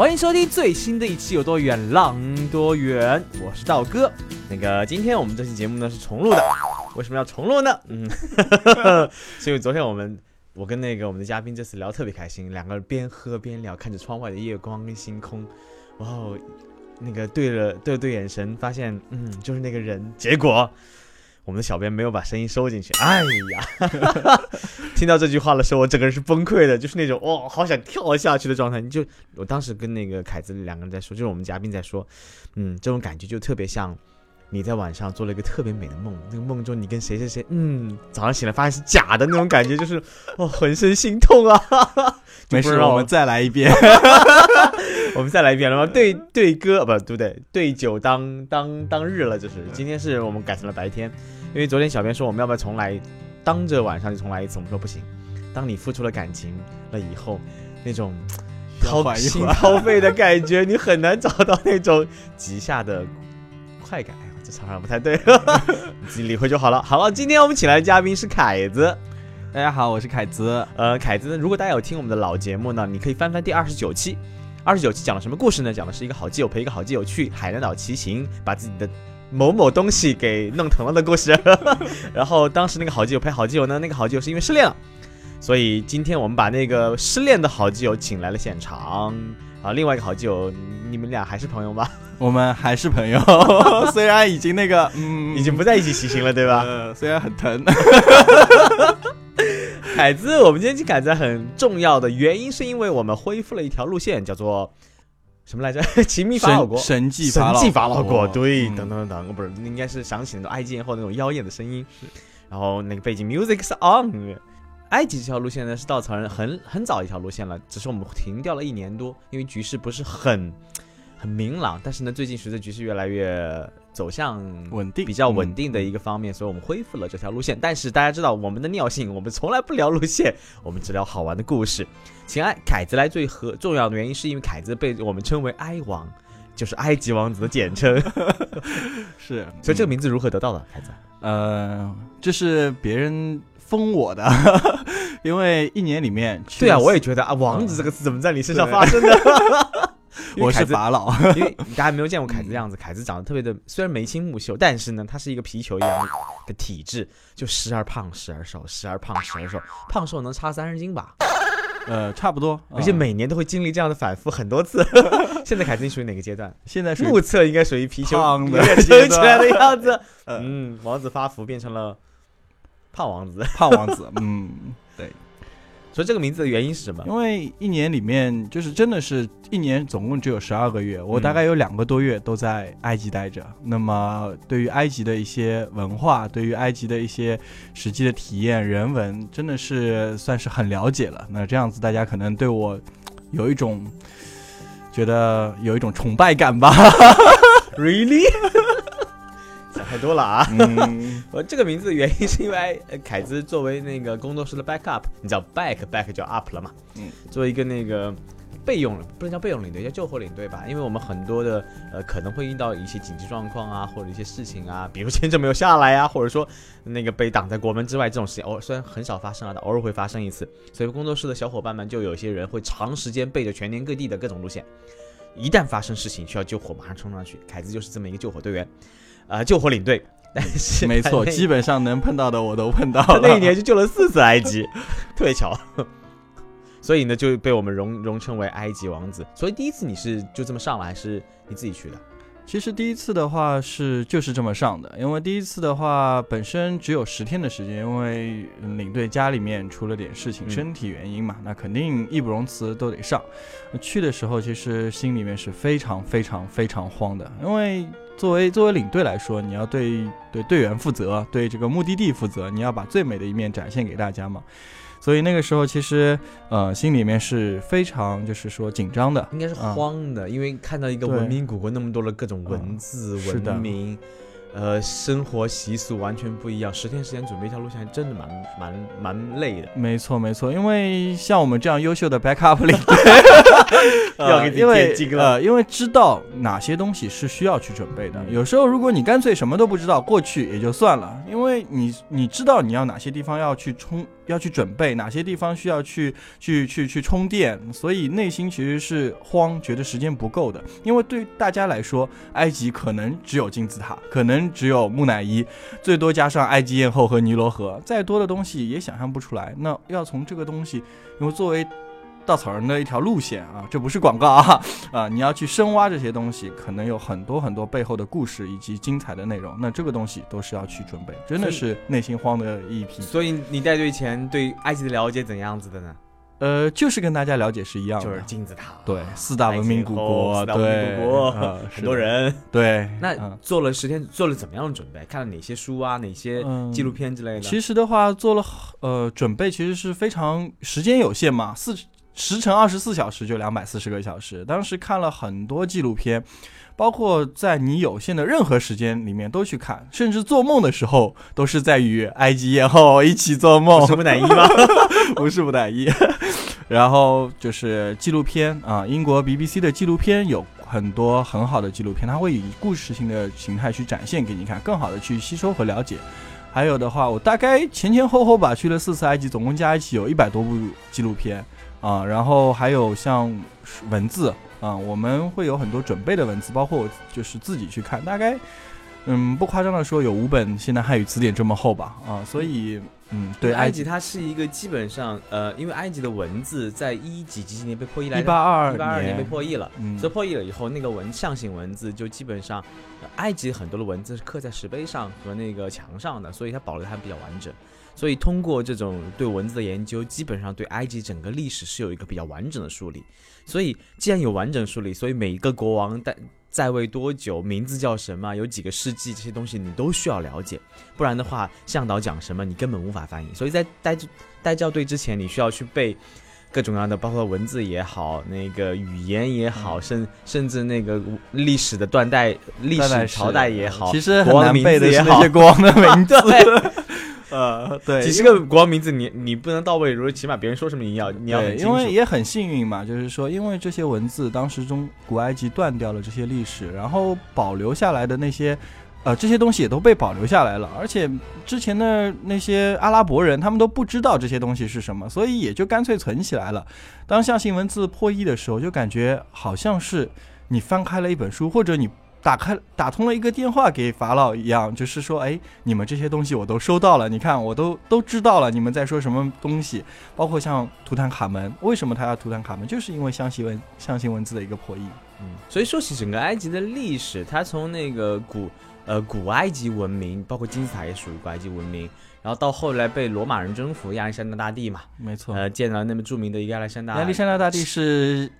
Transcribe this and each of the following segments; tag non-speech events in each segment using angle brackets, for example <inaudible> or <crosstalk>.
欢迎收听最新的一期《有多远浪多远》，我是道哥。那个，今天我们这期节目呢是重录的，为什么要重录呢？嗯，是因为昨天我们我跟那个我们的嘉宾这次聊特别开心，两个人边喝边聊，看着窗外的夜光跟星空，哇哦，那个对了对了对眼神，发现嗯就是那个人，结果。我们的小编没有把声音收进去，哎呀，<laughs> 听到这句话的时候，我整个人是崩溃的，就是那种哦，好想跳下去的状态。你就我当时跟那个凯子两个人在说，就是我们嘉宾在说，嗯，这种感觉就特别像你在晚上做了一个特别美的梦，那个梦中你跟谁谁谁，嗯，早上醒来发现是假的那种感觉，就是哦，浑身心痛啊。没事，我们再来一遍，<laughs> 我们再来一遍了吗？对对歌不对不对，对酒当当当日了，就是今天是我们改成了白天。因为昨天小编说我们要不要重来，当着晚上就重来一次，我们说不行。当你付出了感情了以后，那种掏心掏肺的感觉，<laughs> 你很难找到那种极下的快感。哎呀，这场上不太对，<laughs> 你自己理会就好了。好了，今天我们请来的嘉宾是凯子。大家好，我是凯子。呃，凯子，如果大家有听我们的老节目呢，你可以翻翻第二十九期。二十九期讲了什么故事呢？讲的是一个好基友陪一个好基友去海南岛骑行，把自己的。某某东西给弄疼了的故事，<laughs> 然后当时那个好基友陪好基友呢，那个好基友是因为失恋了，所以今天我们把那个失恋的好基友请来了现场啊。另外一个好基友，你们俩还是朋友吗？我们还是朋友，<laughs> 虽然已经那个嗯，已经不在一起骑行了，对吧？虽然很疼。<laughs> 凯子，我们今天去凯子很重要的原因是因为我们恢复了一条路线，叫做。什么来着？<laughs> 奇秘法老国，神迹神迹法老国，对，等等等等，不是，应该是想起那种埃及艳后那种妖艳的声音。然后那个背景 music s on。埃及这条路线呢是稻草人很很早一条路线了，只是我们停掉了一年多，因为局势不是很很明朗。但是呢，最近随着局势越来越。走向稳定、比较稳定的一个方面，所以我们恢复了这条路线。但是大家知道我们的尿性，我们从来不聊路线，我们只聊好玩的故事。请爱凯子来最和重要的原因，是因为凯子被我们称为埃王，就是埃及王子的简称。<laughs> 是，<laughs> 所以这个名字如何得到的？凯子，呃，这是别人封我的，<laughs> 因为一年里面，对啊，我也觉得啊，王子这个词怎么在你身上发生的？<laughs> 我是法老，因为大家没有见过凯子的样子，凯子长得特别的，虽然眉清目秀，但是呢，他是一个皮球一样的体质，就时而胖，时而瘦，时而胖，时而瘦，胖瘦能差三十斤吧？呃，差不多，而且每年都会经历这样的反复很多次。<laughs> 现在凯子属于哪个阶段？现在目测应该属于皮球胖的撑起来的样子。<laughs> 嗯，王子发福变成了胖王子，胖王子。嗯，对。所以这个名字的原因是什么？因为一年里面就是真的是一年总共只有十二个月，我大概有两个多月都在埃及待着。那么对于埃及的一些文化，对于埃及的一些实际的体验、人文，真的是算是很了解了。那这样子大家可能对我有一种觉得有一种崇拜感吧？<laughs> <laughs> Really？想太多了啊！<laughs> 我这个名字的原因是因为凯子作为那个工作室的 backup，你知道 back back 叫 up 了嘛？嗯，作为一个那个备用，不能叫备用领队，叫救火领队吧。因为我们很多的呃可能会遇到一些紧急状况啊，或者一些事情啊，比如签证没有下来啊，或者说那个被挡在国门之外这种事情，偶虽然很少发生啊，但偶尔会发生一次。所以工作室的小伙伴们就有些人会长时间背着全年各地的各种路线，一旦发生事情需要救火，马上冲上去。凯子就是这么一个救火队员。啊，救火领队，但是没错，基本上能碰到的我都碰到了。那一年就救了四次埃及，特别巧，<laughs> 所以呢就被我们荣荣称为埃及王子。所以第一次你是就这么上了，还是你自己去的？其实第一次的话是就是这么上的，因为第一次的话本身只有十天的时间，因为领队家里面出了点事情，身体原因嘛，那肯定义不容辞都得上。去的时候其实心里面是非常非常非常慌的，因为。作为作为领队来说，你要对对队员负责，对这个目的地负责，你要把最美的一面展现给大家嘛。所以那个时候其实呃心里面是非常就是说紧张的，应该是啊。慌的，因为看到一个文明古国那么多的各种文字、嗯是的。文明，呃，生活习俗完全不一样，十天时间准备一条路线，还真的蛮蛮蛮累的。没错，没错，因为像我们这样优秀的 backup 领队，<laughs> 要给自己因为贴金了呃，因为知道哪些东西是需要去准备的。嗯有时候如果你干脆什么都不知道，过去也就算了，因为你你知道你要哪些地方要去充，要去准备，哪些地方需要去去去去充电，所以内心其实是慌，觉得时间不够的。因为对大家来说，埃及可能只有金字塔，可能只有木乃伊，最多加上埃及艳后和尼罗河，再多的东西也想象不出来。那要从这个东西，因为作为稻草人的一条路线啊，这不是广告啊 <laughs> 啊！你要去深挖这些东西，可能有很多很多背后的故事以及精彩的内容。那这个东西都是要去准备，真的是内心慌的一批。所以你带队前对埃及的了解怎样子的呢？呃，就是跟大家了解是一样的，就是金字塔，对四大文明古国，后四大文对明古国，<laughs> <laughs> 呃很多人。对。那嗯做了十天，做了怎么样的准备？看了哪些书啊？哪些嗯纪录片之类的？其实的话，做了呃准备，其实是非常时间有限嘛，四十乘二十四小时就两百四十个小时。当时看了很多纪录片，包括在你有限的任何时间里面都去看，甚至做梦的时候都是在与埃及艳后一起做梦，是木乃伊吗？<laughs> 不是木乃伊。然后就是纪录片啊，英国 BBC 的纪录片有很多很好的纪录片，它会以故事性的形态去展现给你看，更好的去吸收和了解。还有的话，我大概前前后后吧去了四次埃及，总共加一起有一百多部纪录片啊。然后还有像文字啊，我们会有很多准备的文字，包括我就是自己去看，大概嗯不夸张的说有五本现代汉语词典这么厚吧啊。所以嗯，对埃埃及它是一个基本上呃，因为埃及的文字在一几几几年被破译来一着，八二二一八二年被破译了。嗯所以破译了以后，那个文象形文字就基本上，呃埃及很多的文字是刻在石碑上和那个墙上的，所以它保留还比较完整。所以通过这种对文字的研究，基本上对埃及整个历史是有一个比较完整的梳理。所以既然有完整梳理，所以每一个国王在在位多久，名字叫什么，有几个世纪，这些东西你都需要了解。不然的话，向导讲什么你根本无法翻译。所以在带带教队之前，你需要去背各种各样的，包括文字也好，那个语言也好，嗯甚甚至那个历史的断代、历史朝代也好，其实很国王的名难背的字也好是那些国王的名字。<laughs> 对，呃，对，几十个国王名字你你不能到位，如果起码别人说什么你要你要，很清楚。因为也很幸运嘛，就是说，因为这些文字当时中古埃及断掉了这些历史，然后保留下来的那些。呃，这些东西也都被保留下来了，而且之前的那些阿拉伯人，他们都不知道这些东西是什么，所以也就干脆存起来了。当象形文字破译的时候，就感觉好像是你翻开了一本书，或者你打开打通了一个电话给法老一样，就是说，哎，你们这些东西我都收到了，你看我都都知道了，你们在说什么东西，包括像图坦卡门，为什么他要图坦卡门，就是因为象形文象形文字的一个破译。嗯，所以说起整个埃及的历史，它从那个古呃古埃及文明，包括金字塔也属于古埃及文明，然后到后来被罗马人征服亚历山大大帝嘛，没错，呃，建了那么著名的一个亚历山大亚历山大大帝是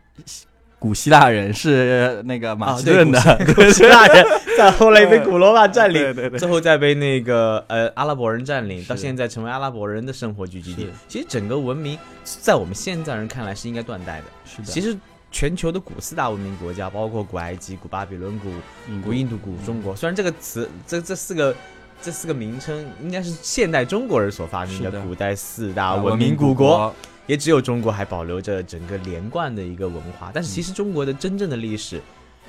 古希腊人，是那个马其顿的，古希 <laughs> 古希腊人，再后来被古罗马占领，对对对。最后再被那个呃阿拉伯人占领，到现在成为阿拉伯人的生活聚集地。其实整个文明在我们现在人看来是应该断代的。是的，其实全球的古四大文明国家，包括古埃及、古巴比伦、古英古印度、古中国，虽然这个词这这四个。这四个名称应该是现代中国人所发明的古代四大啊文明古古国，，也只有中国还保留着整个连贯的一个文化。但是嗯其实中国的真正的历史，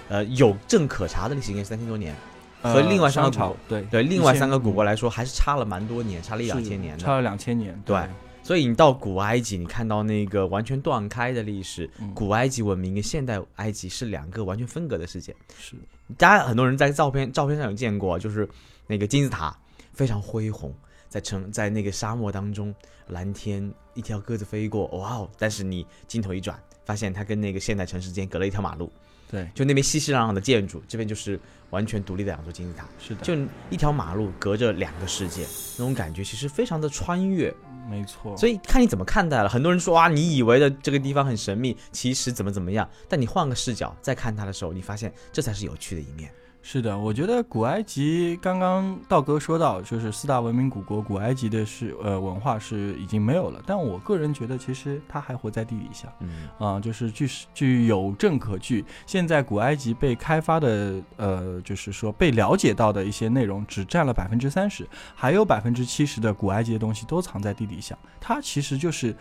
呃，有证可查的历史应该是三千多年。呃和另外三个朝古对对，另外三个古国来说，还是差了蛮多年，差了一两千年的。差了两千年，对所以你到古埃及，你看到那个完全断开的历史，嗯古埃及文明跟现代埃及是两个完全分隔的世界。是大家很多人在照片照片上有见过，就是那个金字塔非常恢宏，在城在那个沙漠当中，蓝天一条鸽子飞过，哇哦！但是你镜头一转，发现它跟那个现代城市间隔了一条马路，对，就那边熙熙攘攘的建筑，这边就是完全独立的两座金字塔，是的，就一条马路隔着两个世界，那种感觉其实非常的穿越。没错，所以看你怎么看待了。很多人说啊，你以为的这个地方很神秘，其实怎么怎么样。但你换个视角再看它的时候，你发现这才是有趣的一面。是的，我觉得古埃及刚刚道哥说到，就是四大文明古国，古埃及的是呃文化是已经没有了。但我个人觉得，其实它还活在地底下，嗯啊、就是据据有证可据，现在古埃及被开发的呃，就是说被了解到的一些内容，只占了百分之三十，还有百分之七十的古埃及的东西都藏在地底下。它其实就是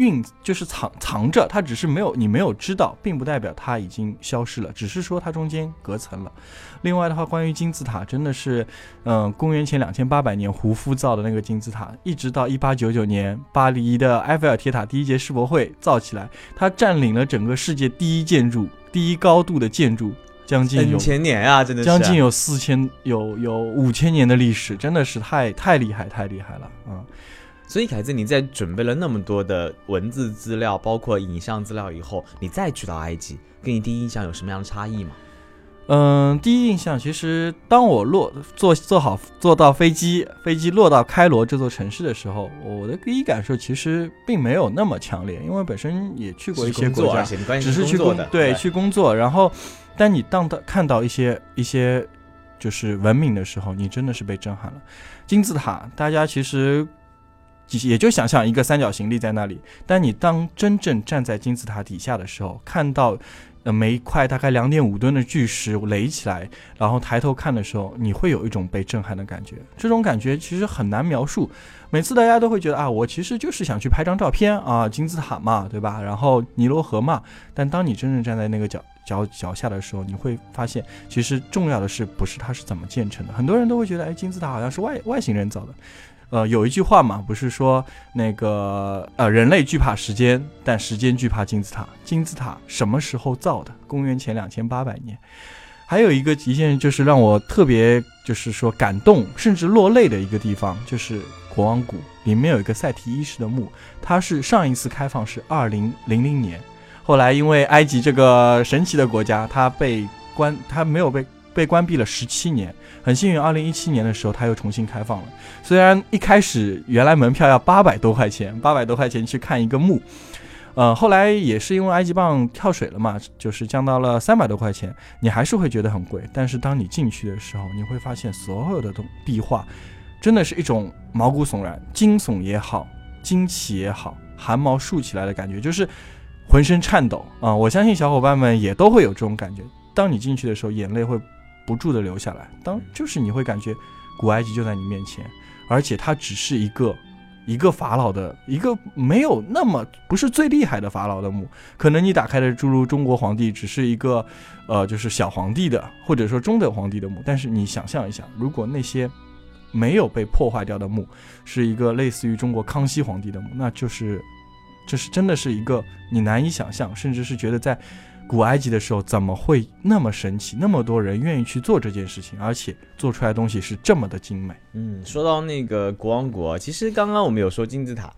蕴，就是藏藏着，它只是没有你没有知道，并不代表它已经消失了，只是说它中间隔层了。另外的话，关于金字塔，真的是，嗯、公元前两千八百年胡夫造的那个金字塔，一直到一八九九年巴黎的埃菲尔铁塔第一届世博会造起来，它占领了整个世界第一建筑、第一高度的建筑，将近有千年啊，真的是将近有四千有有五千年的历史，真的是太太厉害太厉害了，嗯。所以凯子，你在准备了那么多的文字资料，包括影像资料以后，你再去到埃及，跟你第一印象有什么样的差异吗？嗯，第一印象其实，当我落坐坐好坐到飞机，飞机落到开罗这座城市的时候，我的第一感受其实并没有那么强烈，因为本身也去过一些国家只是去工工作的，对去工作，然后，当你当到看到一些一些就是文明的时候，你真的是被震撼了。金字塔，大家其实也就想象一个三角形立在那里，但你当真正站在金字塔底下的时候，看到。呃，每一块大概两点五吨的巨石垒起来，然后抬头看的时候，你会有一种被震撼的感觉。这种感觉其实很难描述。每次大家都会觉得啊，我其实就是想去拍张照片啊，金字塔嘛，对吧？然后尼罗河嘛。但当你真正站在那个脚脚脚下的时候，你会发现，其实重要的是不是它是怎么建成的。很多人都会觉得，哎，金字塔好像是外外星人造的。呃，有一句话嘛，不是说那个呃，人类惧怕时间，但时间惧怕金字塔。金字塔什么时候造的？公元前两千八百年。还有一个一件就是让我特别就是说感动甚至落泪的一个地方，就是国王谷里面有一个塞提一世的墓，它是上一次开放是二零零零年，后来因为埃及这个神奇的国家，它被关，它没有被被关闭了十七年。很幸运，二零一七年的时候，它又重新开放了。虽然一开始原来门票要八百多块钱，八百多块钱去看一个墓，呃，后来也是因为埃及镑跳水了嘛，就是降到了三百多块钱，你还是会觉得很贵。但是当你进去的时候，你会发现所有的壁画，真的是一种毛骨悚然、惊悚也好、惊奇也好、汗毛竖起来的感觉，就是浑身颤抖啊、我相信小伙伴们也都会有这种感觉。当你进去的时候，眼泪会不住的留下来。当就是你会感觉古埃及就在你面前，而且它只是一个一个法老的一个没有那么不是最厉害的法老的墓，可能你打开的诸如中国皇帝只是一个呃就是小皇帝的或者说中等皇帝的墓，但是你想象一下，如果那些没有被破坏掉的墓是一个类似于中国康熙皇帝的墓，那就是这是真的是一个你难以想象，甚至是觉得在古埃及的时候怎么会那么神奇，那么多人愿意去做这件事情，而且做出来的东西是这么的精美。嗯，说到那个国王国，其实刚刚我们有说金字塔，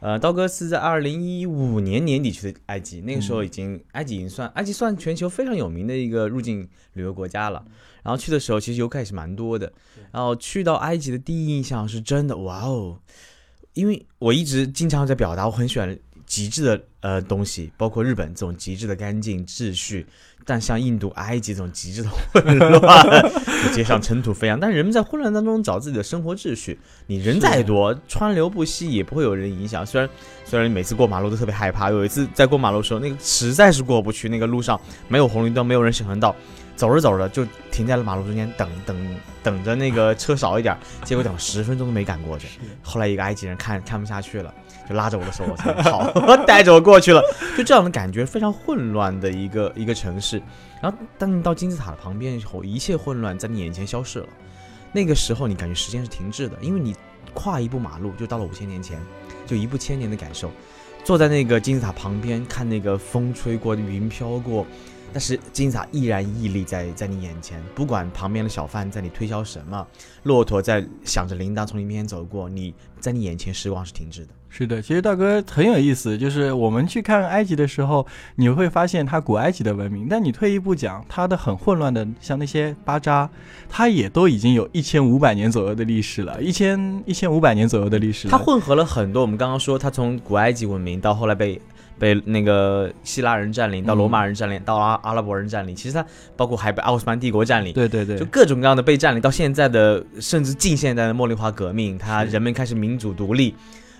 呃，刀哥是在二零一五年年底去的埃及，那个时候已经、埃及已经算埃及算全球非常有名的一个入境旅游国家了。然后去的时候，其实游客也是蛮多的。然后去到埃及的第一印象是真的，哇哦！因为我一直经常在表达，我很喜欢极致的呃东西，包括日本这种极致的干净秩序，但像印度、埃及这种极致的混乱，<laughs> 街上尘土飞扬。但人们在混乱当中找自己的生活秩序，你人再多，川流不息也不会有人影响。虽然虽然每次过马路都特别害怕，有一次在过马路的时候，那个实在是过不去，那个路上没有红绿灯，没有人行横道，走着走着就停在了马路中间，等等等着那个车少一点，<laughs> 结果等了十分钟都没赶过去。后来一个埃及人看看不下去了，就拉着我的手，我才跑，<laughs> <laughs> 带着我过去了。就这样的感觉，非常混乱的一个一个城市。然后当你到金字塔的旁边以后，一切混乱在你眼前消失了。那个时候你感觉时间是停滞的，因为你跨一步马路就到了五千年前，就一步千年的感受。坐在那个金字塔旁边，看那个风吹过，云飘过，但是金字塔依然屹立在在你眼前，不管旁边的小贩在你推销什么，骆驼在响着铃铛从你面前走过，你在你眼前时光是停滞的。是的，其实大哥很有意思，就是我们去看埃及的时候，你会发现它古埃及的文明，但你退一步讲，它的很混乱的，像那些巴扎，它也都已经有一千五百年左右的历史了，一千一千五百年左右的历史了。它混合了很多，我们刚刚说，它从古埃及文明到后来被被那个希腊人占领，到罗马人占领，到阿阿拉伯人占领，其实它包括还被奥斯曼帝国占领，对对对，就各种各样的被占领，到现在的甚至近现代的茉莉花革命，它人们开始民主独立。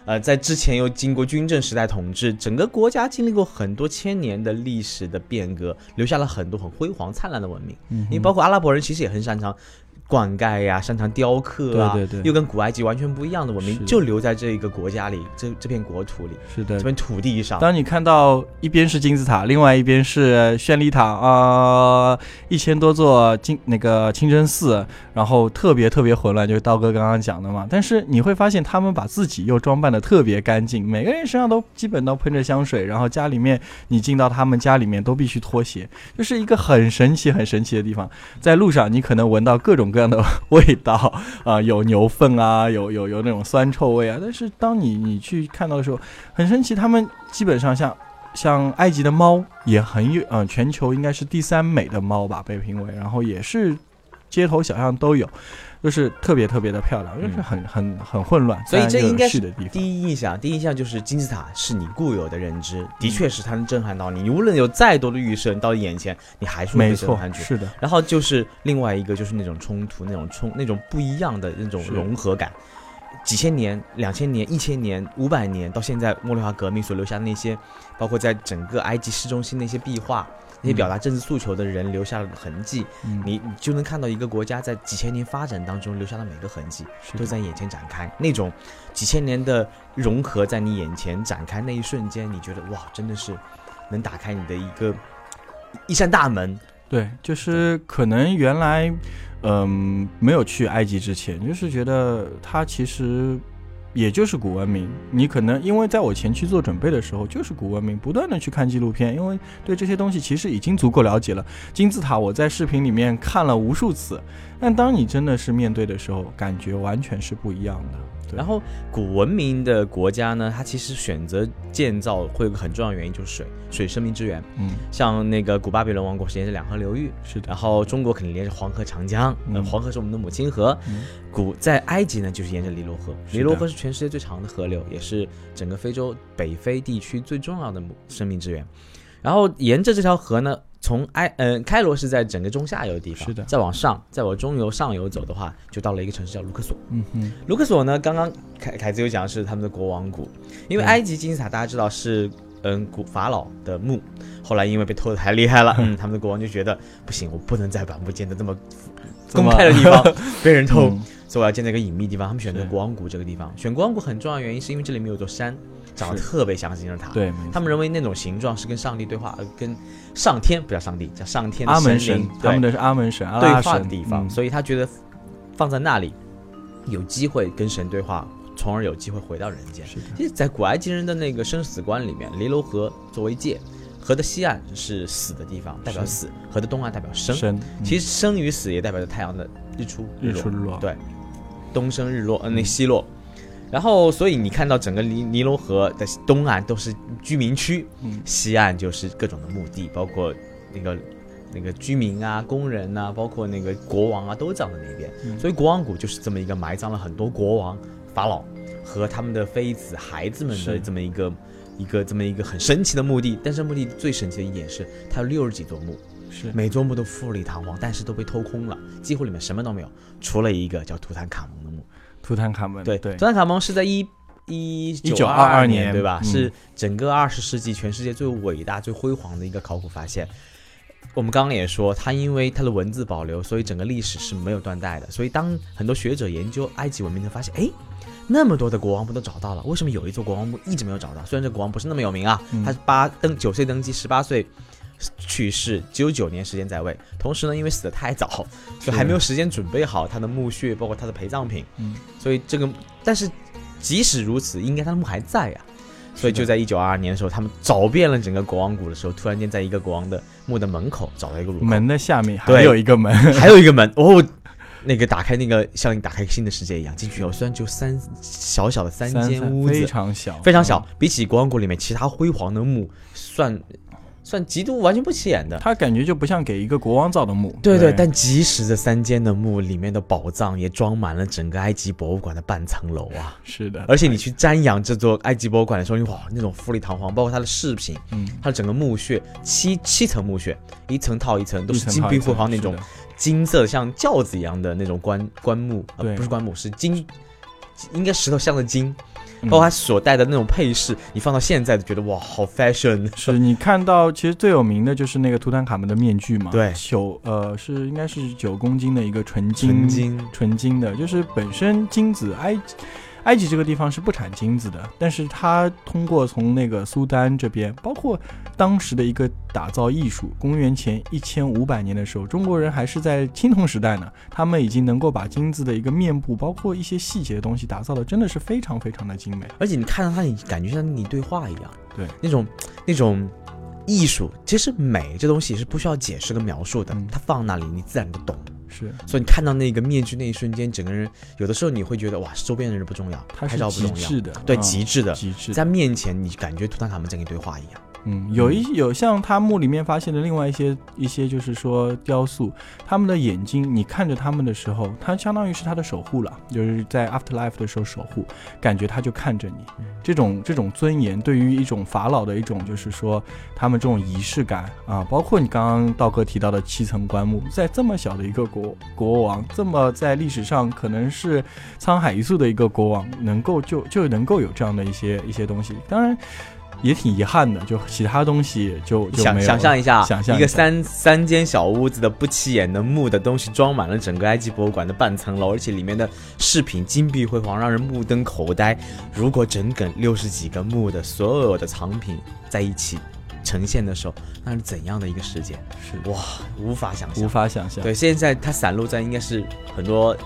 呃，在之前又经过军政时代统治，整个国家经历过很多千年的历史的变革，留下了很多很辉煌灿烂的文明。嗯因为包括阿拉伯人其实也很擅长灌溉呀、擅长雕刻啊，对对对又跟古埃及完全不一样的文明，就留在这一个国家里，这这片国土里，是的这，片土地上。当你看到一边是金字塔，另外一边是绚丽塔啊，一千多座金那个清真寺，然后特别特别混乱，就是刀哥刚刚讲的嘛。但是你会发现，他们把自己又装扮的特别干净，每个人身上都基本都喷着香水，然后家里面你进到他们家里面都必须脱鞋，就是一个很神奇很神奇的地方。在路上你可能闻到各种各样的味道啊、有牛粪啊，有有有那种酸臭味啊。但是当你你去看到的时候，很神奇，他们基本上像像埃及的猫也很有，嗯、全球应该是第三美的猫吧，被评为，然后也是街头小巷都有，就是特别特别的漂亮，就是很很很混乱，嗯所以这应该是。第一印象，第一印象就是金字塔是你固有的认知，的确是它能震撼到你。你无论有再多的预设，你到眼前你还是会没错被震撼，住。是的，然后就是另外一个，就是那种冲突、那种冲、那种不一样的那种融合感。几千年、两千年、一千年、五百年，到现在茉莉花革命所留下的那些，包括在整个埃及市中心那些壁画，那些表达政治诉求的人留下了痕迹，嗯，你你就能看到一个国家在几千年发展当中留下的每个痕迹。都在眼前展开，那种几千年的融合在你眼前展开那一瞬间，你觉得哇，真的是能打开你的一个一扇大门。对，就是可能原来，嗯、没有去埃及之前，就是觉得它其实也就是古文明。你可能因为在我前期做准备的时候，就是古文明，不断的去看纪录片，因为对这些东西其实已经足够了解了。金字塔我在视频里面看了无数次，但当你真的是面对的时候，感觉完全是不一样的。对然后古文明的国家呢，它其实选择建造会有个很重要的原因就是水，水生命之源。嗯，像那个古巴比伦王国是沿着两河流域，是的，然后中国肯定连着黄河、长江，呃，嗯黄河是我们的母亲河。嗯。古在埃及呢，就是沿着尼罗河，尼罗河是全世界最长的河流，也是整个非洲北非地区最重要的母生命之源。然后沿着这条河呢，从埃呃开罗是在整个中下游的地方，是的再往上，再往中游上游走的话，就到了一个城市叫卢克索。嗯哼，卢克索呢，刚刚凯凯子有讲的是他们的国王谷，因为埃及金字塔大家知道是嗯古法老的墓，后来因为被偷的太厉害了，<laughs> 嗯，他们的国王就觉得不行，我不能再把墓建的这么 <laughs> 公开的地方 <laughs> 被人偷，嗯所以我要建在一个隐秘地方。他们选择国王谷这个地方，选国王谷很重要的原因是因为这里面有座山，长得特别像金字塔。，对，他们认为那种形状是跟上帝对话，呃，跟上天不叫上帝，叫上天的阿门神对的是阿门神，对话的地方，嗯所以他觉得放在那里有机会跟神对话，从而有机会回到人间。其实，在古埃及人的那个生死观里面，尼罗河作为界，河的西岸是死的地方，代表死；河的东岸代表生。生，其实实生与死也代表着太阳的日出落日出日落，对东升日落，嗯，那西落。然后，所以你看到整个尼尼罗河的东岸都是居民区，嗯西岸就是各种的墓地，包括那个那个居民啊、工人啊，包括那个国王啊，都葬在那边。嗯所以国王谷就是这么一个埋葬了很多国王、法老和他们的妃子、孩子们的这么一个一个这么一个很神奇的墓地。但是墓地最神奇的一点是，它有六十几座墓，是每座墓都富丽堂皇，但是都被偷空了，几乎里面什么都没有，除了一个叫图坦卡蒙。图坦卡蒙，对，对图，坦卡蒙是在一一1922年，年对吧？嗯是整个二十世纪全世界最伟大、最辉煌的一个考古发现。我们刚刚也说，它因为它的文字保留，所以整个历史是没有断代的。所以当很多学者研究埃及文明，才发现，哎，那么多的国王墓都找到了，为什么有一座国王墓一直没有找到？虽然这国王不是那么有名啊，嗯他是八登九岁登基，十八岁去世，只有九年时间在位。同时呢，因为死的太早，所以还没有时间准备好他的墓穴，包括他的陪葬品。嗯，所以这个，但是即使如此，应该他的墓还在呀、所以就在一九二二年的时候，他们找遍了整个国王谷的时候，突然间在一个国王的墓的门口找到一个门的下面还有一个门，还有一个门。哦，那个打开那个像你打开一个新的世界一样，进去。以后虽然就三小小的三间屋子，非常小，非常小，比起国王谷里面其他辉煌的墓算算极度完全不起眼的。他感觉就不像给一个国王造的墓。对对，但即使这三间的墓里面的宝藏也装满了整个埃及博物馆的半层楼啊！是的，而且你去瞻仰这座埃及博物馆的时候，哇，那种富丽堂皇，包括它的饰品，嗯，它的整个墓穴七七层墓穴，一层套一层，都是金碧辉煌那种金色像轿子一样的那种棺棺木，呃，对不是棺木，是金，应该石头镶的金，嗯包括他所戴的那种配饰，你放到现在都觉得哇，好 fashion。是你看到，其实最有名的就是那个图坦卡门的面具嘛，对。九呃是应该是九公斤的一个纯金纯金，纯金的，就是本身金子埃及埃及这个地方是不产金子的，但是它通过从那个苏丹这边，包括当时的一个打造艺术，公元前一千五百年的时候，中国人还是在青铜时代呢，他们已经能够把金子的一个面部，包括一些细节的东西打造的真的是非常非常的精美。而且你看到它，你感觉像跟你对话一样，对，那种那种艺术，其实美这东西是不需要解释跟描述的，嗯它放那里你自然就懂。是，所以你看到那个面具那一瞬间，整个人有的时候你会觉得哇，周边的人不重要，拍照不重要，极致的，对，嗯极致的，极致。在面前你感觉图坦卡门在跟你对话一样。嗯，有一有像他墓里面发现的另外一些一些，就是说雕塑，他们的眼睛，你看着他们的时候，他相当于是他的守护了，就是在 afterlife 的时候守护，感觉他就看着你，这种这种尊严，对于一种法老的一种，就是说他们这种仪式感啊，包括你刚刚道哥提到的七层棺木，在这么小的一个国国王，这么在历史上可能是沧海一粟的一个国王，能够就就能够有这样的一些一些东西，当然。也挺遗憾的，就其他东西就就想想象一下，想象一个三三间小屋子的不起眼的木的东西，装满了整个埃及博物馆的半层楼，而且里面的饰品金碧辉煌，让人目瞪口呆。如果整整六十几个木的所有的藏品在一起呈现的时候，那是怎样的一个世界？是哇，无法想象无。法想象。对，现在它散落在应该是很多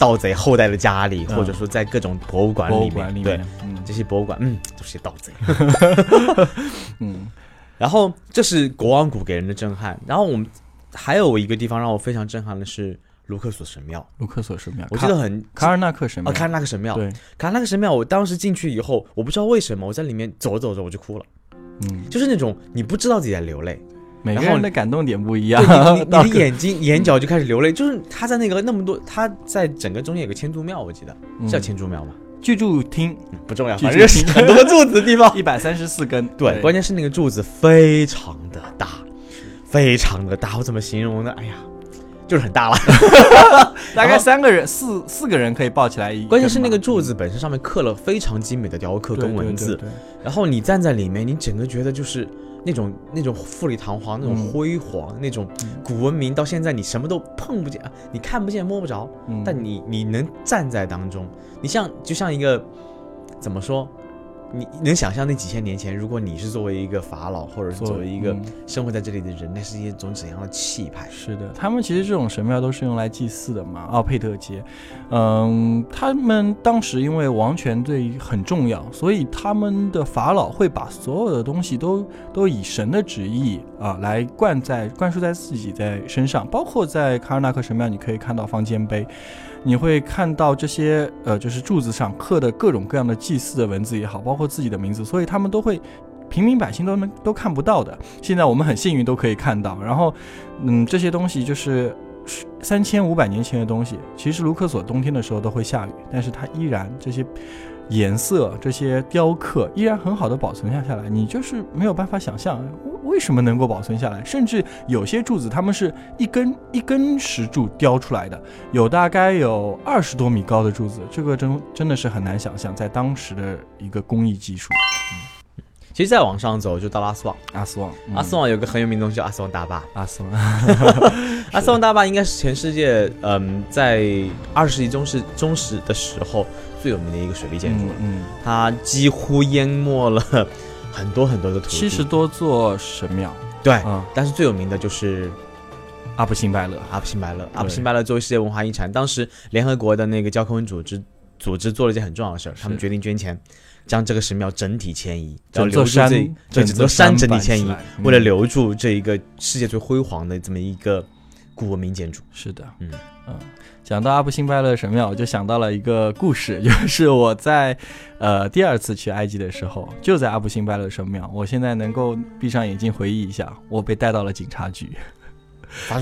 盗贼后代的家里，嗯。或者说在各种博物馆里面。对这些博物馆，嗯，都是些盗贼。<laughs> <laughs> 嗯。然后这是国王谷给人的震撼。然后我们还有一个地方让我非常震撼的是卢克索神庙，卢克索神庙，我记得很卡卡尔纳克神庙，啊，看那个神庙，对，卡尔纳克神庙，我当时进去以后，我不知道为什么我在里面走着走着我就哭了，嗯，就是那种你不知道自己在流泪，每个然后人的感动点不一样，你你的 <laughs> 眼睛眼角就开始流泪，就是他在那个那么多，他在整个中间有个千柱庙，我记得叫千柱庙吗？巨柱厅嗯不重要，反正是很多柱子的地方。<laughs> 一百三十四根，对，关键是那个柱子非常的大，非常的大，我怎么形容呢？哎呀，就是很大了。<laughs> 大概三个人四四个人可以抱起来一，关键是那个柱子本身上面刻了非常精美的雕刻跟文字，然后你站在里面，你整个觉得就是那种那种富丽堂皇、那种嗯。辉煌、那种嗯。古文明，到现在你什么都碰不见，啊你看不见摸不着，嗯。但你你能站在当中，你像就像一个怎么说？你能想象那几千年前，如果你是作为一个法老，或者是作作为一个嗯生活在这里的人，那是一种怎样的气派？是的，他们其实这种神庙都是用来祭祀的嘛。奥佩特街，嗯，他们当时因为王权对很重要，所以他们的法老会把所有的东西都都以神的旨意啊来灌在灌输在自己在身上，包括在卡尔纳克神庙，你可以看到方尖碑。你会看到这些呃，就是柱子上刻的各种各样的祭祀的文字也好，包括自己的名字，所以他们都会平民百姓都能都看不到的。现在我们很幸运都可以看到，然后嗯，这些东西就是三千五百年前的东西。其实卢克索冬天的时候都会下雨，但是它依然这些颜色、这些雕刻依然很好的保存下下来。你就是没有办法想象为什么能够保存下来。甚至有些柱子，它们是一根一根石柱雕出来的，有大概有二十多米高的柱子，这个真真的是很难想象，在当时的一个工艺技术。其实再往上走就到阿斯旺，阿斯旺，阿斯旺有个很有名的东西叫阿斯旺大坝，阿斯旺，<laughs> 阿斯旺大坝应该是全世界，嗯，在二十世纪中世中时的时候最有名的一个水利建筑了。嗯，它几乎淹没了很多很多的土地，七十多座神庙，对，嗯，但是最有名的就是阿布辛拜勒，阿布辛拜勒。阿布辛拜勒作为世界文化遗产，当时联合国的那个教科文组织组织做了一件很重要的事儿，他们决定捐钱。将这个神庙整体迁移，然后留住这整座山整体迁移，为了留住这一个世界最辉煌的这么一个古文明建筑。是的，嗯。嗯，讲到阿布辛拜勒神庙，我就想到了一个故事，<laughs> 就是我在呃第二次去埃及的时候，就在阿布辛拜勒神庙。我现在能够闭上眼睛回忆一下，我被带到了警察局。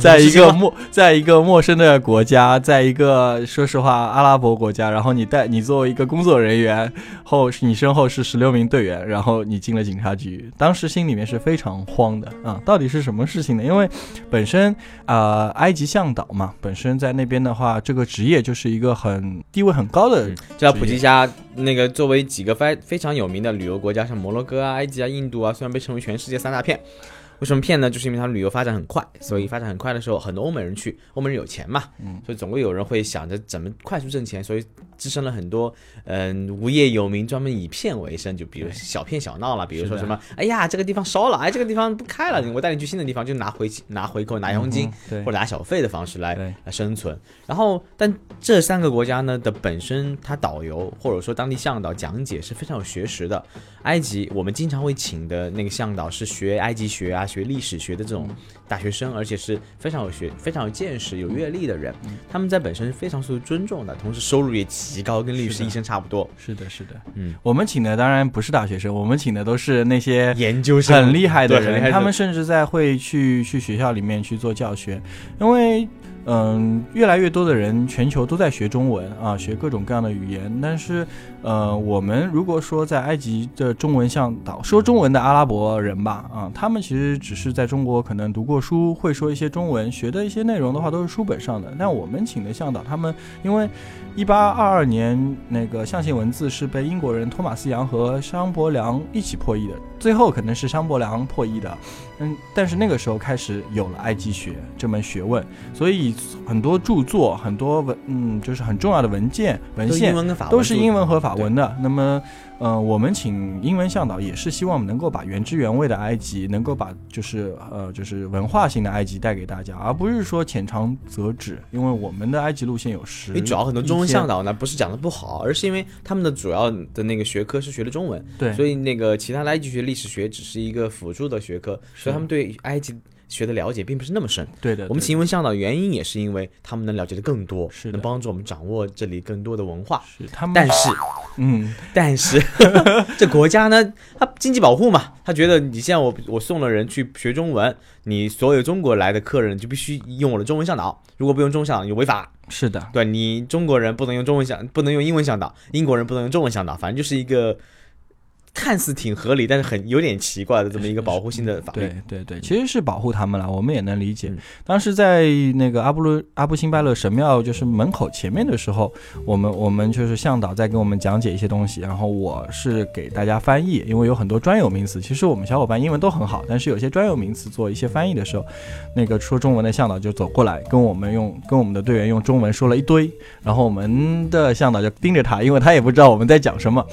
在一个陌，在一个陌生的国家，在一个说实话阿拉伯国家，然后你带你作为一个工作人员后，你身后是十六名队员，然后你进了警察局，当时心里面是非常慌的啊！到底是什么事情呢？因为本身啊，埃及向导嘛，本身在那边的话，这个职业就是一个很地位很高的。就要普及一下，那个作为几个非非常有名的旅游国家，像摩洛哥啊、埃及啊、印度啊，虽然被称为全世界三大片。为什么骗呢？就是因为它旅游发展很快，所以发展很快的时候，很多欧美人去，欧美人有钱嘛，嗯，所以总会有人会想着怎么快速挣钱，所以滋生了很多嗯无业游民，专门以骗为生，就比如小骗小闹了，比如说什么，哎呀这个地方烧了，哎这个地方不开了，我带你去新的地方，就拿回拿回扣拿佣金或者拿小费的方式来来生存。然后，但这三个国家呢的本身，它导游或者说当地向导讲解是非常有学识的。埃及我们经常会请的那个向导是学埃及学啊。学历史学的这种大学生，而且是非常有学、非常有见识、有阅历的人，他们在本身是非常受尊重的，同时收入也极高，跟律师、医生差不多。是的，是的，嗯，我们请的当然不是大学生，我们请的都是那些研究生，很厉害的人，他们甚至在会去去学校里面去做教学，因为。嗯，越来越多的人，全球都在学中文啊，学各种各样的语言。但是，呃，我们如果说在埃及的中文向导，说中文的阿拉伯人吧，啊，他们其实只是在中国可能读过书，会说一些中文，学的一些内容的话都是书本上的。但我们请的向导，他们因为一八二二年那个象形文字是被英国人托马斯杨和商伯良一起破译的，最后可能是商伯良破译的。嗯，但是那个时候开始有了埃及学这门学问，所以很多著作、很多文，嗯，就是很重要的文件、文献都是英文和法文的。那么。嗯，我们请英文向导也是希望能够把原汁原味的埃及，能够把就是呃就是文化性的埃及带给大家，而不是说浅尝辄止。因为我们的埃及路线有十，你主要很多中文向导呢，不是讲的不好，而是因为他们的主要的那个学科是学的中文，对，所以那个其他的埃及学、历史学只是一个辅助的学科，所以他们对埃及。学的了解并不是那么深，对的。我们请英文向导原因也是因为他们能了解的更多，是能帮助我们掌握这里更多的文化。是他们，但是，嗯，但是 <laughs> 这国家呢，它经济保护嘛，他觉得你现在我我送了人去学中文，你所有中国来的客人就必须用我的中文向导，如果不用中文向导就违法。是的，对你中国人不能用中文向，不能用英文向导，英国人不能用中文向导，反正就是一个。看似挺合理，但是很有点奇怪的这么一个保护性的法律。对对对，其实是保护他们了，我们也能理解。当时在那个阿布鲁阿布辛拜勒神庙就是门口前面的时候，我们我们就是向导在给我们讲解一些东西，然后我是给大家翻译，因为有很多专有名词。其实我们小伙伴英文都很好，但是有些专有名词做一些翻译的时候，那个说中文的向导就走过来跟我们用跟我们的队员用中文说了一堆，然后我们的向导就盯着他，因为他也不知道我们在讲什么。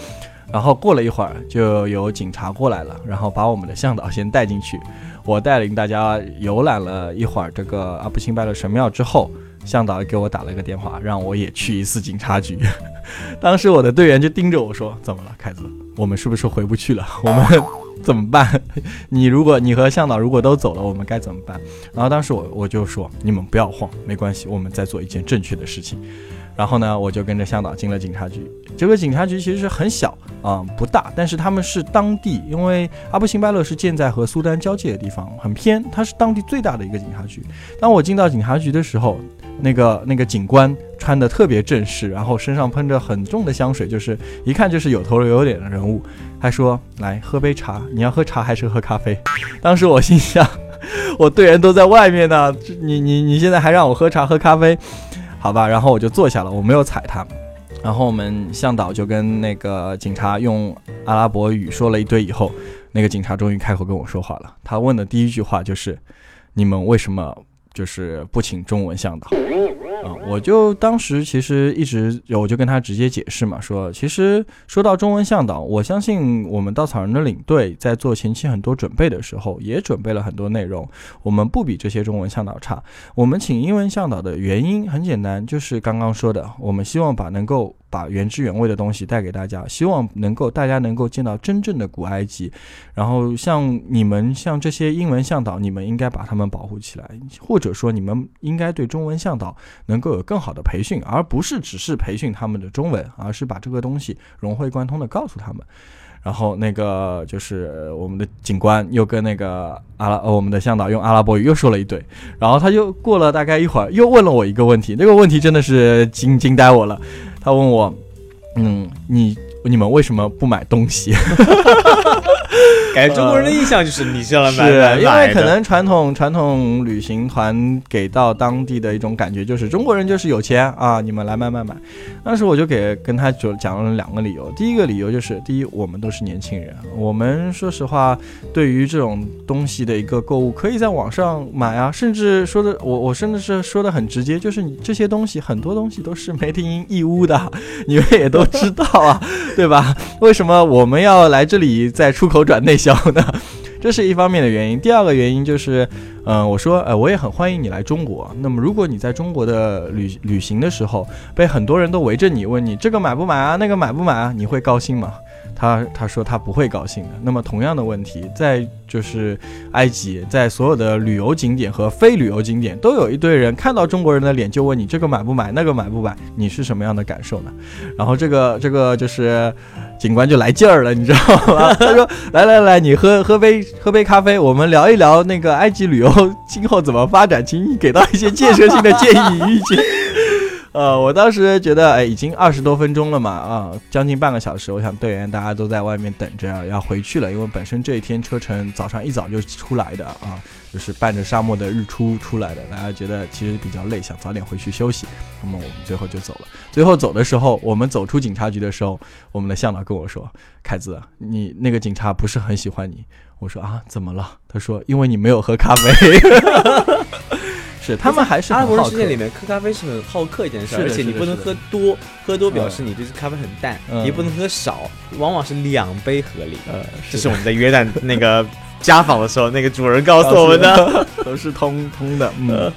然后过了一会儿，就有警察过来了，然后把我们的向导先带进去。我带领大家游览了一会儿这个阿布辛拜勒神庙之后，向导给我打了一个电话，让我也去一次警察局。<laughs> 当时我的队员就盯着我说：“怎么了，凯子？我们是不是回不去了？我们 <laughs> 怎么办？你如果你和向导如果都走了，我们该怎么办？”然后当时我我就说：“你们不要慌，没关系，我们在做一件正确的事情。”然后呢，我就跟着向导进了警察局。这个警察局其实很小啊，不大，但是他们是当地，因为阿布辛拜勒是建在和苏丹交界的地方，很偏，它是当地最大的一个警察局。当我进到警察局的时候，那个那个警官穿的特别正式，然后身上喷着很重的香水，就是一看就是有头有脸的人物。他说：“来喝杯茶，你要喝茶还是喝咖啡？” <laughs> 当时我心想，<laughs> 我队员都在外面呢，你你你现在还让我喝茶喝咖啡？好吧，然后我就坐下了，我没有踩他。然后我们向导就跟那个警察用阿拉伯语说了一堆以后，那个警察终于开口跟我说话了。他问的第一句话就是：“你们为什么就是不请中文向导？”啊，我就当时其实一直有我就跟他直接解释嘛，说其实说到中文向导，我相信我们稻草人的领队在做前期很多准备的时候，也准备了很多内容，我们不比这些中文向导差。我们请英文向导的原因很简单，就是刚刚说的，我们希望把能够。把原汁原味的东西带给大家，希望能够大家能够见到真正的古埃及。然后像你们像这些英文向导，你们应该把他们保护起来，或者说你们应该对中文向导能够有更好的培训，而不是只是培训他们的中文，而是把这个东西融会贯通的告诉他们。然后那个就是我们的警官又跟那个阿拉，呃，我们的向导用阿拉伯语又说了一堆，然后他就过了大概一会儿，又问了我一个问题，那个问题真的是惊惊呆我了。他问我，嗯，你你们为什么不买东西？<laughs> 感觉中国人的印象就是你是要来买是因为可能传统传统旅行团给到当地的一种感觉就是中国人就是有钱啊，你们来买买买。当时我就给跟他就讲了两个理由，第一个理由就是，第一我们都是年轻人，我们说实话对于这种东西的一个购物可以在网上买啊，甚至说的我我甚至是说的很直接，就是你这些东西很多东西都是 made in 义乌的，<laughs> 你们也都知道啊，对吧？为什么我们要来这里再出口转内销呢？这是一方面的原因。第二个原因就是，嗯、我说，呃，我也很欢迎你来中国。那么，如果你在中国的旅旅行的时候，被很多人都围着你问你这个买不买啊，那个买不买啊，你会高兴吗？他他说他不会高兴的。那么同样的问题，在就是埃及，在所有的旅游景点和非旅游景点，都有一堆人看到中国人的脸就问你这个买不买，那个买不买，你是什么样的感受呢？然后这个这个就是警官就来劲儿了，你知道吗？<laughs> 他说来来来，你喝喝杯喝杯咖啡，我们聊一聊那个埃及旅游今后怎么发展，请你给到一些建设性的建议意见。呃，我当时觉得，哎，已经二十多分钟了嘛，啊，将近半个小时，我想队员大家都在外面等着要回去了，因为本身这一天车程早上一早就出来的啊，就是伴着沙漠的日出出来的，大家觉得其实比较累，想早点回去休息，那么我们最后就走了。最后走的时候，我们走出警察局的时候，我们的向导跟我说：“凯子，你那个警察不是很喜欢你。”我说：“啊，怎么了？”他说：“因为你没有喝咖啡。<laughs> ”是，他们还是阿拉伯人世界里面喝咖啡是很好客一件事儿，而且你不能喝多，喝多表示你对咖啡很淡，嗯你不能喝少，往往是两杯合理。呃，这是我们在约旦那个 <laughs> 家访的时候，那个主人告诉我们的。<laughs> 都是通通的。嗯，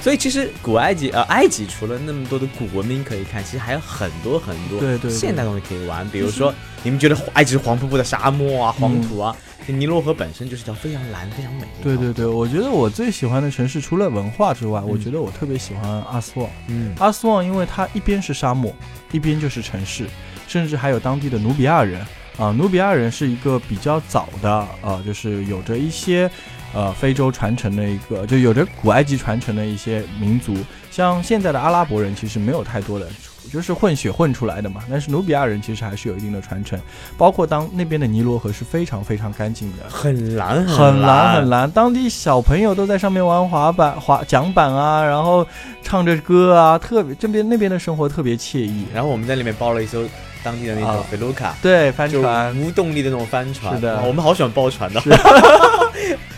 所以其实古埃及呃，埃及除了那么多的古文明可以看，其实还有很多很多对对对现代东西可以玩。比如说，你们觉得埃及是黄瀑布的沙漠啊、黄土啊，尼罗河本身就是一条非常蓝、非常美的。对对，对，我觉得我最喜欢的城市除了文化之外，我觉得我特别喜欢阿斯旺。嗯，阿斯旺，因为它一边是沙漠，一边就是城市，甚至还有当地的努比亚人啊。努比亚人是一个比较早的，呃，就是有着一些呃非洲传承的一个，就有着古埃及传承的一些民族。像现在的阿拉伯人其实没有太多的，就是混血混出来的嘛。但是努比亚人其实还是有一定的传承，包括当那边的尼罗河是非常非常干净的。很蓝很蓝蓝很蓝，当地小朋友都在上面玩滑板、滑桨板啊，然后唱着歌啊，特别这边那边的生活特别惬意。然后我们在里面包了一艘当地的那种啊菲卢卡。对，帆船，无动力的那种帆船，是的我们好喜欢包船的。<laughs>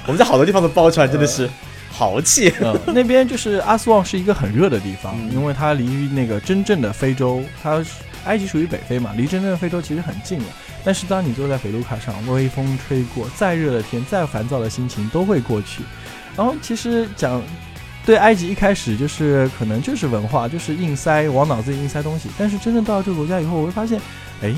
我们在好多地方都包船，真的是豪气。嗯，那边就是阿斯旺是一个很热的地方，嗯因为它离那个真正的非洲，它是埃及属于北非嘛，离真正的非洲其实很近了。但是当你坐在菲卢卡上，微风吹过，再热的天，再烦躁的心情都会过去。然后其实讲。对埃及一开始就是可能就是文化，就是硬塞往脑子里硬塞东西，但是真正到了这个国家以后，我会发现，哎，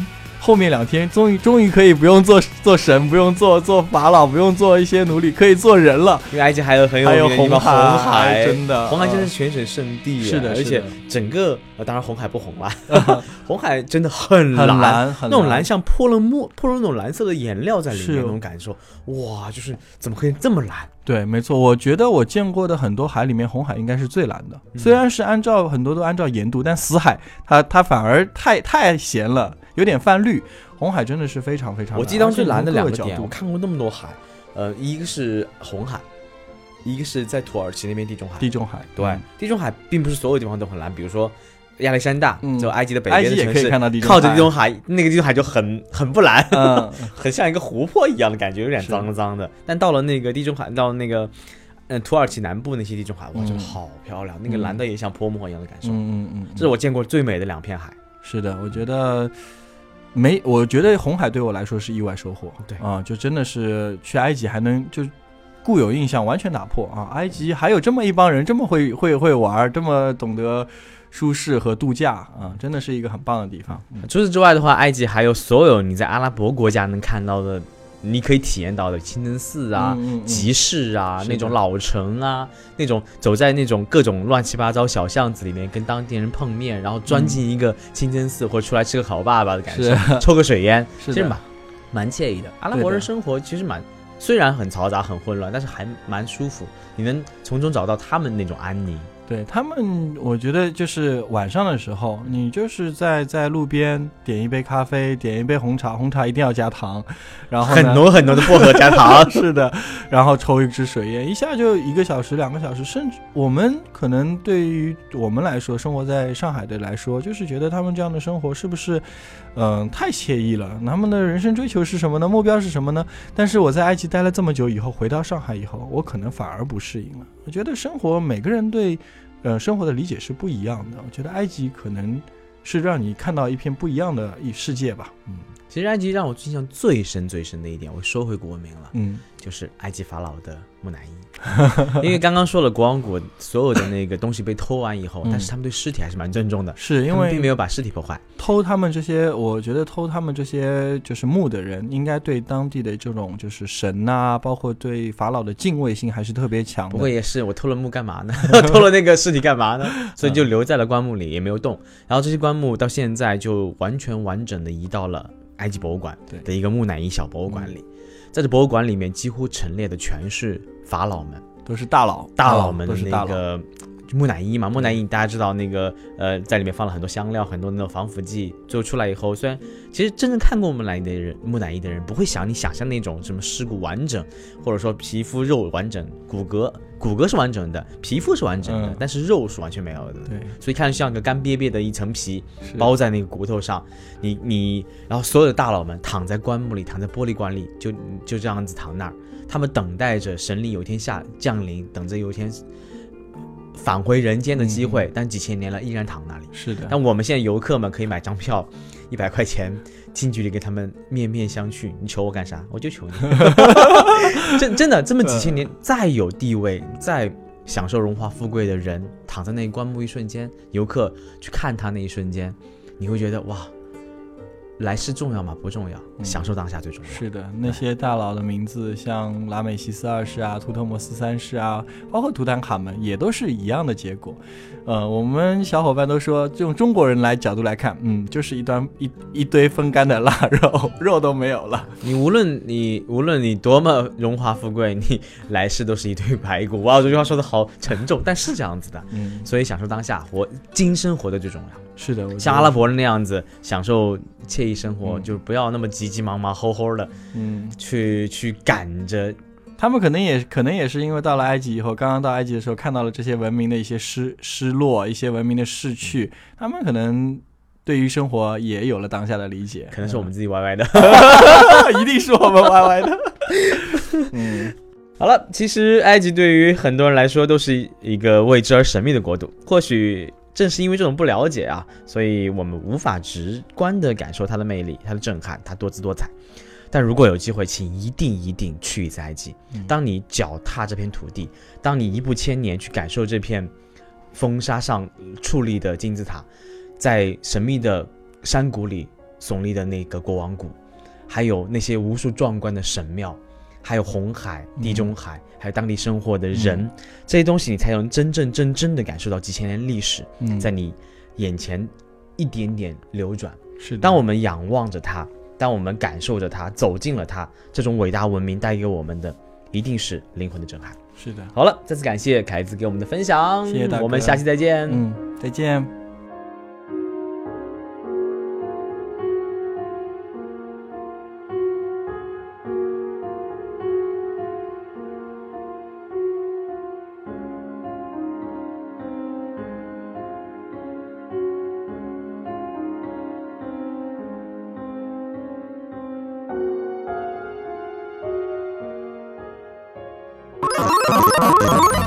后面两天终于终于可以不用做做神，不用做做法老，不用做一些奴隶，可以做人了。因为埃及还有很有还有名的地方红红海，真的，红海真的全省圣地啊，是的而且整个呃，当然红海不红啦，<laughs> <laughs> 红海真的很很蓝，那种蓝像泼了墨，泼了那种蓝色的颜料在里是面，那种感受，哇，就是怎么可以这么蓝？对，没错，我觉得我见过的很多海里面，红海应该是最蓝的。嗯虽然是按照很多都按照盐度，但死海它它反而太太咸了，有点泛绿。红海真的是非常非常。我记得当时蓝的两个点，我看过那么多海，呃，一个是红海，一个是在土耳其那边地中海。地中海，对，嗯地中海并不是所有地方都很蓝，比如说亚历山大，嗯就埃及的北埃及也可以边的城市，看到地中海靠着地中海，那个地中海就很很不蓝，嗯，<laughs> 很像一个湖泊一样的感觉，有点脏脏的。但到了那个地中海，到那个嗯土耳其南部那些地中海，哇，嗯就好漂亮，那个蓝的也像泼墨一样的感受。嗯嗯嗯，这是我见过最美的两片海。是的，我觉得没，我觉得红海对我来说是意外收获。对啊、就真的是去埃及还能就固有印象完全打破啊！埃及还有这么一帮人，这么会会会玩，这么懂得舒适和度假啊，真的是一个很棒的地方。嗯除此之外的话，埃及还有所有你在阿拉伯国家能看到的，你可以体验到的清真寺啊、嗯嗯嗯集市啊、那种老城啊，那种走在那种各种乱七八糟小巷子里面，跟当地人碰面，然后钻进一个清真寺或者出来吃个烤爸爸的感受抽个水烟，<laughs> 其实蛮蛮惬意的。阿拉伯人生活其实蛮。虽然很嘈杂、很混乱，但是还蛮舒服。你能从中找到他们那种安宁。对他们，我觉得就是晚上的时候，你就是在在路边点一杯咖啡，点一杯红茶，红茶一定要加糖，然后很浓很浓的薄荷加糖，<laughs> 是的，然后抽一支水烟，一下就一个小时、两个小时，甚至我们可能对于我们来说，生活在上海的来说，就是觉得他们这样的生活是不是，嗯、太惬意了？他们的人生追求是什么呢？目标是什么呢？但是我在埃及待了这么久以后，回到上海以后，我可能反而不适应了。我觉得生活每个人对，呃，生活的理解是不一样的。我觉得埃及可能是让你看到一片不一样的一世界吧。嗯其实埃及让我印象最深最深的一点，我说回国名了，嗯，就是埃及法老的木乃伊。<laughs> 因为刚刚说了国王谷所有的那个东西被偷完以后，嗯但是他们对尸体还是蛮尊重的，是因为并没有把尸体破坏。偷他们这些，我觉得偷他们这些就是墓的人，应该对当地的这种就是神呐、包括对法老的敬畏性还是特别强的。不过也是，我偷了墓干嘛呢？<laughs> 偷了那个尸体干嘛呢？所以就留在了棺木里，也没有动。然后这些棺木到现在就完全完整的移到了埃及博物馆对的一个木乃伊小博物馆里。在这博物馆里面，几乎陈列的全是法老们。都是大佬，大佬们的。那个木乃伊嘛，木乃伊大家知道那个呃，在里面放了很多香料，很多那种防腐剂，最后出来以后，虽然其实真正看过木乃伊的人，木乃伊的人不会想你想象那种什么尸骨完整，或者说皮肤肉完整，骨骼骨骼是完整的，皮肤是完整的，嗯。但是肉是完全没有的。对，所以看着像个干瘪瘪的一层皮包在那个骨头上，你你，然后所有的大佬们躺在棺木里，躺在玻璃棺里，就就这样子躺那儿，他们等待着神灵有一天下降临，等着有一天返回人间的机会，但几千年了依然躺那里。是的，但我们现在游客们可以买张票，<laughs> 一百块钱，近距离跟他们面面相觑。你求我干啥？我就求你。<laughs> 真真的，这么几千年，再有地位，再享受荣华富贵的人，躺在那棺木一瞬间，游客去看他那一瞬间，你会觉得哇，来世重要吗？不重要，嗯享受当下最重要。是的，那些大佬的名字，像拉美西斯二世啊、图特摩斯三世啊，包括图坦卡门，也都是一样的结果。呃，我们小伙伴都说，用中国人来角度来看，嗯，就是一端一一堆风干的 <laughs> 腊肉，肉都没有了。你无论你无论你多么荣华富贵，你来世都是一堆排骨。哇，这句话说的好沉重，但是这样子的。嗯，所以享受当下，活今生活的最重要。是的，我像阿拉，伯人那样子享受惬意生活，嗯就不要那么急急忙忙、齁齁的嗯，去去赶着。他们可能也可能也是因为到了埃及以后，刚刚到埃及的时候看到了这些文明的一些失失落，一些文明的逝去，他们可能对于生活也有了当下的理解。可能是我们自己歪歪的。嗯 <laughs> 一定是我们歪歪的。<laughs> 嗯，好了，其实埃及对于很多人来说都是一个未知而神秘的国度。或许正是因为这种不了解啊，所以我们无法直观的感受它的魅力、它的震撼、它多姿多彩。但如果有机会，请一定一定去一次埃及。嗯当你脚踏这片土地，当你一步千年去感受这片风沙上矗立的金字塔，在神秘的山谷里耸立的那个国王谷，还有那些无数壮观的神庙，还有红海、地中海，还有当地生活的人，嗯这些东西你才能真正真正的感受到几千年历史嗯在你眼前一点点流转。是的当我们仰望着它，当我们感受着它，走进了它，这种伟大文明带给我们的，一定是灵魂的震撼。是的，好了，再次感谢凯子给我们的分享，谢谢大家我们下期再见。嗯，再见。